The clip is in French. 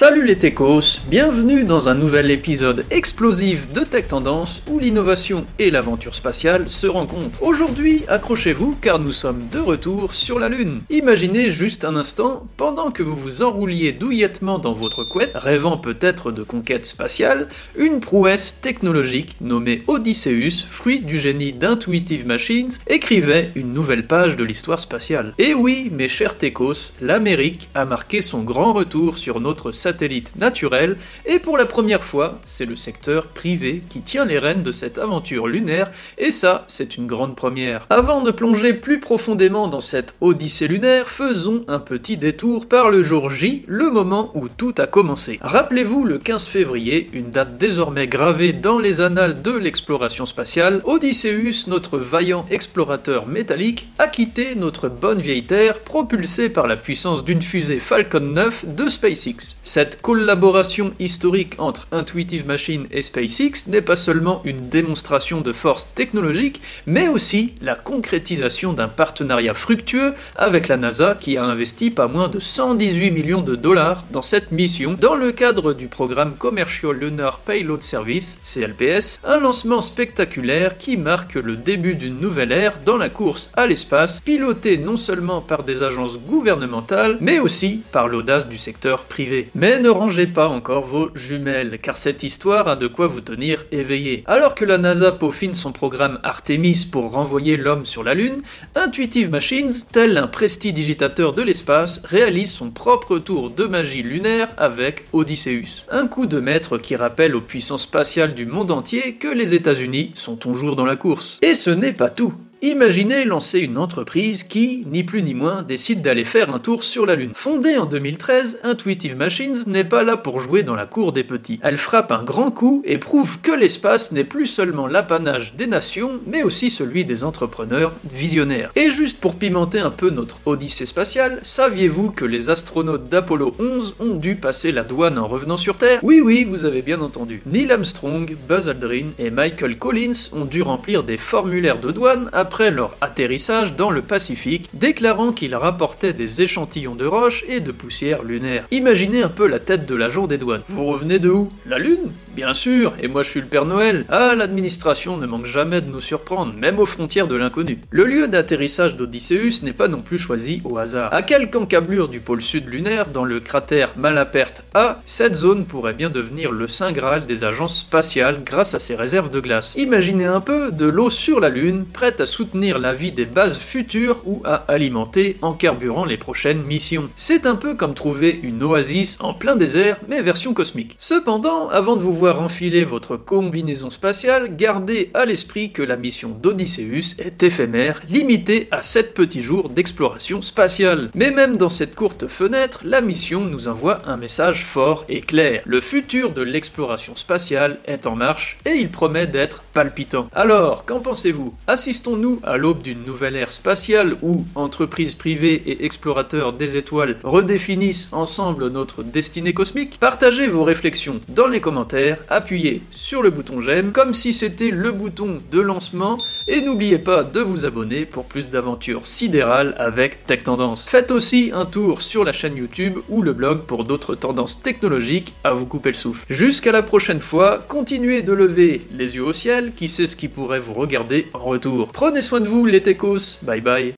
Salut les techos, bienvenue dans un nouvel épisode explosif de Tech Tendance où l'innovation et l'aventure spatiale se rencontrent. Aujourd'hui, accrochez-vous car nous sommes de retour sur la Lune. Imaginez juste un instant, pendant que vous vous enrouliez douillettement dans votre couette, rêvant peut-être de conquête spatiale, une prouesse technologique nommée Odysseus, fruit du génie d'Intuitive Machines, écrivait une nouvelle page de l'histoire spatiale. Et oui, mes chers techos, l'Amérique a marqué son grand retour sur notre naturel, et pour la première fois, c'est le secteur privé qui tient les rênes de cette aventure lunaire, et ça, c'est une grande première. Avant de plonger plus profondément dans cette odyssée lunaire, faisons un petit détour par le jour J, le moment où tout a commencé. Rappelez-vous le 15 février, une date désormais gravée dans les annales de l'exploration spatiale, Odysseus, notre vaillant explorateur métallique, a quitté notre bonne vieille Terre propulsé par la puissance d'une fusée Falcon 9 de SpaceX. Cette collaboration historique entre Intuitive Machines et SpaceX n'est pas seulement une démonstration de force technologique, mais aussi la concrétisation d'un partenariat fructueux avec la NASA qui a investi pas moins de 118 millions de dollars dans cette mission dans le cadre du programme Commercial Lunar Payload Service, CLPS, un lancement spectaculaire qui marque le début d'une nouvelle ère dans la course à l'espace, pilotée non seulement par des agences gouvernementales, mais aussi par l'audace du secteur privé. Ne rangez pas encore vos jumelles, car cette histoire a de quoi vous tenir éveillé. Alors que la NASA peaufine son programme Artemis pour renvoyer l'homme sur la Lune, Intuitive Machines, tel un prestidigitateur de l'espace, réalise son propre tour de magie lunaire avec Odysseus. Un coup de maître qui rappelle aux puissances spatiales du monde entier que les États-Unis sont toujours dans la course. Et ce n'est pas tout. Imaginez lancer une entreprise qui, ni plus ni moins, décide d'aller faire un tour sur la Lune. Fondée en 2013, Intuitive Machines n'est pas là pour jouer dans la cour des petits. Elle frappe un grand coup et prouve que l'espace n'est plus seulement l'apanage des nations, mais aussi celui des entrepreneurs visionnaires. Et juste pour pimenter un peu notre odyssée spatiale, saviez-vous que les astronautes d'Apollo 11 ont dû passer la douane en revenant sur Terre? Oui oui, vous avez bien entendu. Neil Armstrong, Buzz Aldrin et Michael Collins ont dû remplir des formulaires de douane après leur atterrissage dans le Pacifique, déclarant qu'ils rapportaient des échantillons de roches et de poussière lunaire. Imaginez un peu la tête de l'agent des douanes. Vous revenez de où? La Lune? Bien sûr, et moi je suis le Père Noël. Ah, l'administration ne manque jamais de nous surprendre, même aux frontières de l'inconnu. Le lieu d'atterrissage d'Odysseus n'est pas non plus choisi au hasard. À quelques encablures du pôle sud lunaire, dans le cratère Malaperte A, cette zone pourrait bien devenir le saint graal des agences spatiales grâce à ses réserves de glace. Imaginez un peu de l'eau sur la Lune, prête à soutenir la vie des bases futures ou à alimenter en carburant les prochaines missions. C'est un peu comme trouver une oasis en plein désert, mais version cosmique. Cependant, avant de vous voir enfiler votre combinaison spatiale, gardez à l'esprit que la mission d'Odysseus est éphémère, limitée à 7 petits jours d'exploration spatiale. Mais même dans cette courte fenêtre, la mission nous envoie un message fort et clair. Le futur de l'exploration spatiale est en marche et il promet d'être palpitant. Alors, qu'en pensez-vous? Assistons-nous à l'aube d'une nouvelle ère spatiale où entreprises privées et explorateurs des étoiles redéfinissent ensemble notre destinée cosmique? Partagez vos réflexions dans les commentaires appuyez sur le bouton j'aime comme si c'était le bouton de lancement et n'oubliez pas de vous abonner pour plus d'aventures sidérales avec Tech Tendance. Faites aussi un tour sur la chaîne YouTube ou le blog pour d'autres tendances technologiques à vous couper le souffle. Jusqu'à la prochaine fois, continuez de lever les yeux au ciel, qui sait ce qui pourrait vous regarder en retour. Prenez soin de vous les techos, bye bye.